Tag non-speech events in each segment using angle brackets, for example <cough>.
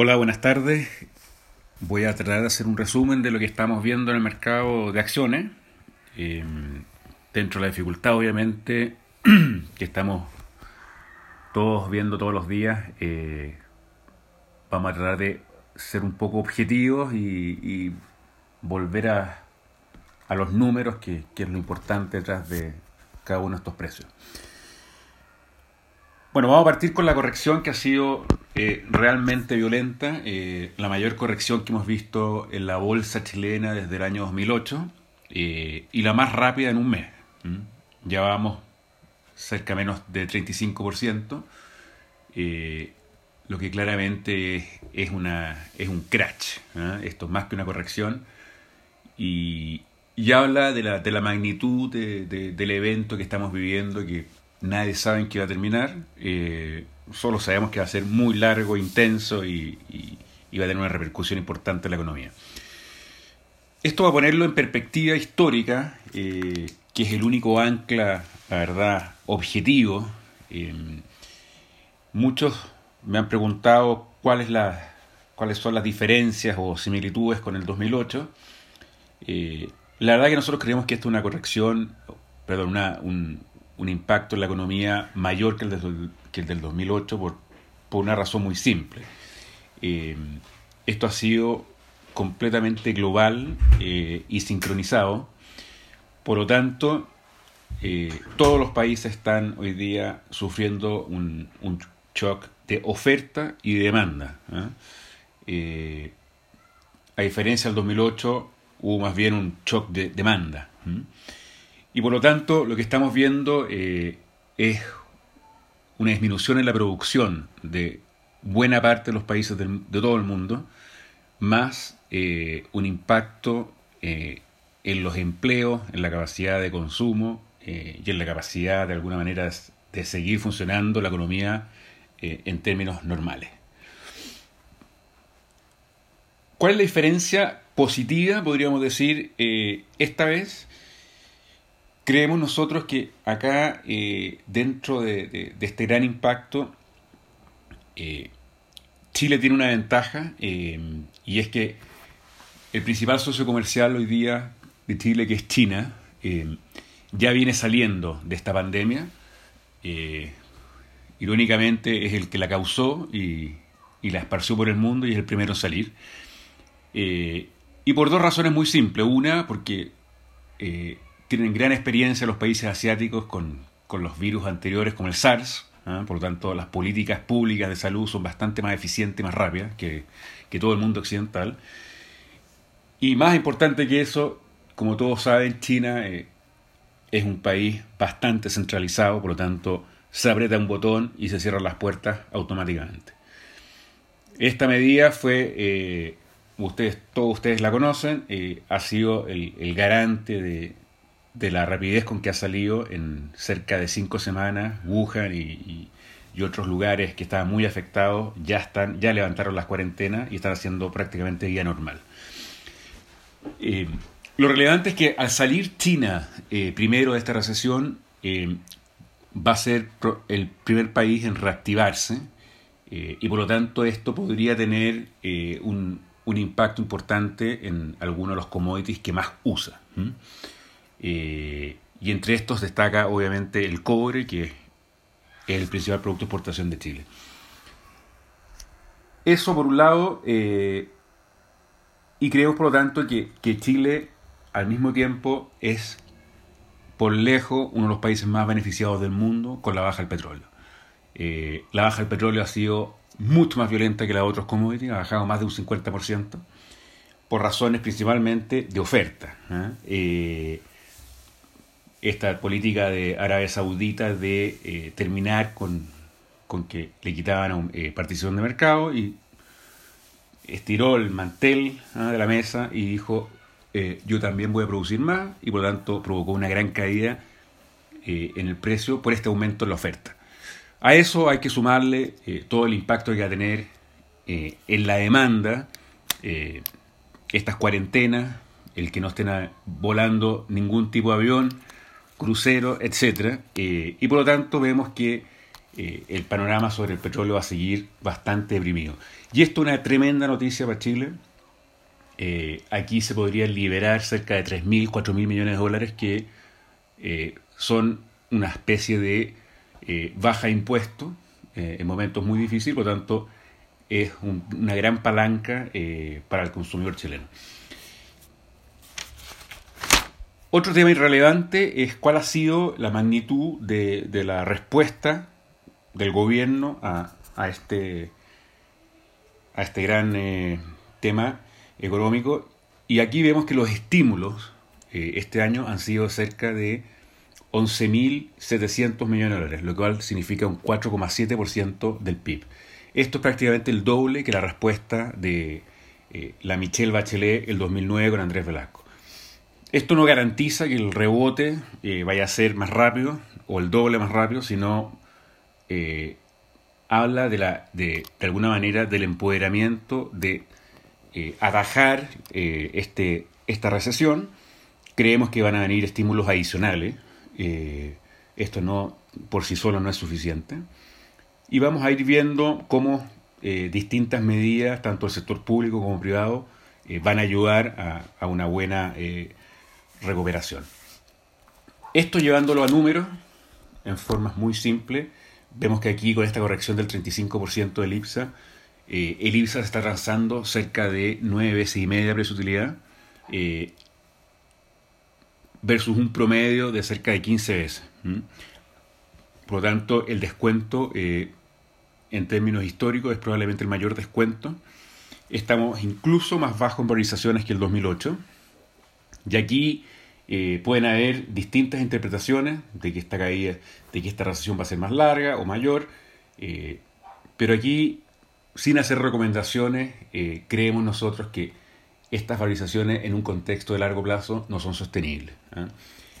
Hola, buenas tardes. Voy a tratar de hacer un resumen de lo que estamos viendo en el mercado de acciones. Eh, dentro de la dificultad, obviamente, <clears throat> que estamos todos viendo todos los días, eh, vamos a tratar de ser un poco objetivos y, volver a, a los números, que es lo importante detrás de cada uno de estos precios. Bueno, vamos a partir con la corrección que ha sido eh, realmente violenta, eh, la mayor corrección que hemos visto en la bolsa chilena desde el año 2008 eh, y la más rápida en un mes. ¿m? Ya vamos cerca menos de 35%, eh, lo que claramente es, una, es un crash. Esto es más que una corrección y, y habla de la, de la magnitud de, del evento que estamos viviendo, que nadie sabe en qué va a terminar. Eh, solo sabemos que va a ser muy largo, intenso y, va a tener una repercusión importante en la economía. Esto va a ponerlo en perspectiva histórica, eh, que es el único ancla, la verdad, objetivo. Eh, muchos me han preguntado cuál es cuáles son las diferencias o similitudes con el 2008. Eh, la verdad que nosotros creemos que esto es una corrección, perdón, una, un, un impacto en la economía mayor que el, de, que el del 2008 por, por, una razón muy simple. Eh, esto ha sido completamente global eh, y sincronizado. Por lo tanto, eh, todos los países están hoy día sufriendo un, un shock de oferta y de demanda. a diferencia del 2008, hubo más bien un shock de demanda. Y por lo tanto, lo que estamos viendo eh, es una disminución en la producción de buena parte de los países de todo el mundo, más eh, un impacto eh, en los empleos, en la capacidad de consumo y en la capacidad de alguna manera de seguir funcionando la economía en términos normales. ¿Cuál es la diferencia positiva, podríamos decir, esta vez? Creemos nosotros que acá, eh, dentro de, este gran impacto, eh, Chile tiene una ventaja eh, y es que el principal socio comercial hoy día de Chile, que es China, ya viene saliendo de esta pandemia. Irónicamente es el que la causó y, la esparció por el mundo y es el primero en salir. Y por dos razones muy simples. Una, porque tienen gran experiencia los países asiáticos con, con los virus anteriores como el SARS, ¿eh? por lo tanto las políticas públicas de salud son bastante más eficientes más rápidas que, que todo el mundo occidental. Y más importante que eso, como todos saben, China eh, es un país bastante centralizado, por lo tanto se aprieta un botón y se cierran las puertas automáticamente. Esta medida fue, eh, ustedes, todos ustedes la conocen, eh, ha sido el, el garante de, de la rapidez con que ha salido en cerca de cinco semanas Wuhan y, y, otros lugares que estaban muy afectados ya están ya levantaron las cuarentenas y están haciendo prácticamente vida normal. Eh, lo relevante es que al salir China eh, primero de esta recesión eh, va a ser el primer país en reactivarse y por lo tanto esto podría tener un, un, impacto importante en algunos de los commodities que más usa. Eh, y entre estos destaca obviamente el cobre, que es el principal producto de exportación de Chile. Eso por un lado, eh, y creemos por lo tanto que, que, Chile al mismo tiempo es por lejos uno de los países más beneficiados del mundo con la baja del petróleo. Eh, la baja del petróleo ha sido mucho más violenta que la de otros commodities, ha bajado más de un 50%, por razones principalmente de oferta. Esta política de Arabia Saudita de eh, terminar con, con, que le quitaban eh, participación de mercado y estiró el mantel ¿eh? de la mesa y dijo eh, yo también voy a producir más y por lo tanto provocó una gran caída eh, en el precio por este aumento en la oferta. A eso hay que sumarle todo el impacto que va a tener en la demanda, estas cuarentenas, el que no estén volando ningún tipo de avión, crucero, etc. Eh, y por lo tanto vemos que eh, el panorama sobre el petróleo va a seguir bastante deprimido. Y esto es una tremenda noticia para Chile. Eh, aquí se podrían liberar cerca de 3.000, 4.000 millones de dólares que eh, son una especie de baja impuesto en momentos muy difíciles, por lo tanto es una gran palanca para el consumidor chileno. Otro tema irrelevante es cuál ha sido la magnitud de, la respuesta del gobierno a, este, este gran eh, tema económico. Y aquí vemos que los estímulos eh, este año han sido cerca de 11.700 millones de dólares, lo cual significa un 4,7% del PIB. Esto es prácticamente el doble que la respuesta de eh, la Michelle Bachelet el 2009 con Andrés Velasco. Esto no garantiza que el rebote vaya a ser más rápido o el doble más rápido, sino eh, habla de, la, de, de, alguna manera del empoderamiento de eh, atajar eh, este, esta recesión. Creemos que van a venir estímulos adicionales. esto no por sí solo no es suficiente. Y vamos a ir viendo cómo distintas medidas, tanto el sector público como privado, van a ayudar a, a una buena recuperación. Esto llevándolo a números en formas muy simples, Vemos que aquí con esta corrección del 35% del IPSA, eh, el IPSA se está transando cerca de 9 veces y media precio utilidad eh, versus un promedio de cerca de 15 veces. Por lo tanto, el descuento eh, en términos históricos es probablemente el mayor descuento. Estamos incluso más bajo en valorizaciones que el 2008. Y aquí eh, pueden haber distintas interpretaciones de que esta caída, de que esta recesión va a ser más larga o mayor, eh, pero aquí, sin hacer recomendaciones, eh, creemos nosotros que estas valorizaciones en un contexto de largo plazo no son sostenibles. ¿ah?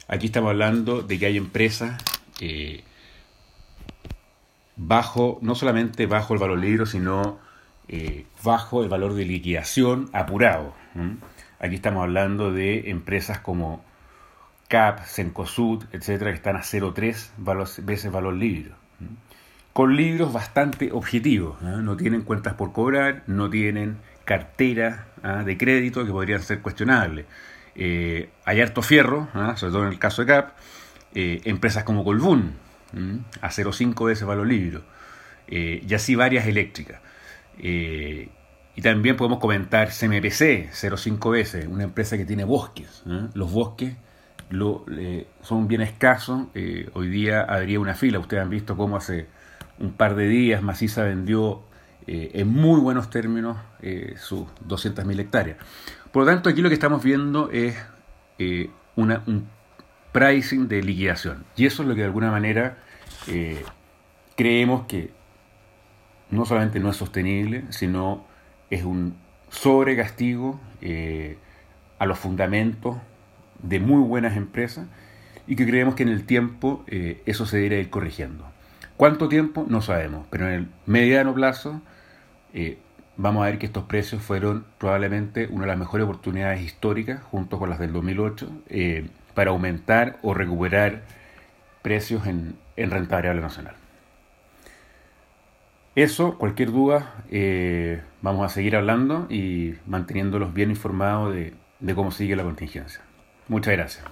Aquí estamos hablando de que hay empresas bajo, no solamente bajo el valor libro, sino bajo el valor de liquidación apurado. Aquí estamos hablando de empresas como CAP, Cencosud, etcétera, que están a 0,3 veces valor libro. Con libros bastante objetivos, no tienen cuentas por cobrar, no tienen cartera ¿ah? de crédito que podrían ser cuestionables. Eh, hay harto fierro, ¿ah? sobre todo en el caso de CAP, eh, empresas como Colbún, a 0,5 veces valor libro, eh, y así varias eléctricas. Y también podemos comentar CMPC, 0,5 veces, una empresa que tiene bosques. Los bosques lo, son bien escasos. Eh, hoy día habría una fila. Ustedes han visto cómo hace un par de días Maciza vendió eh, en muy buenos términos eh, sus 200.000 hectáreas. Por lo tanto, aquí lo que estamos viendo es una, un pricing de liquidación. Y eso es lo que de alguna manera creemos que no solamente no es sostenible, sino es un sobrecastigo a los fundamentos de muy buenas empresas y que creemos que en el tiempo eh, eso se debería ir corrigiendo. ¿Cuánto tiempo? No sabemos, pero en el mediano plazo eh, vamos a ver que estos precios fueron probablemente una de las mejores oportunidades históricas, junto con las del 2008, eh, para aumentar o recuperar precios en, en renta variable nacional. Eso, cualquier duda, vamos a seguir hablando y manteniéndolos bien informados de cómo sigue la contingencia. Muchas gracias.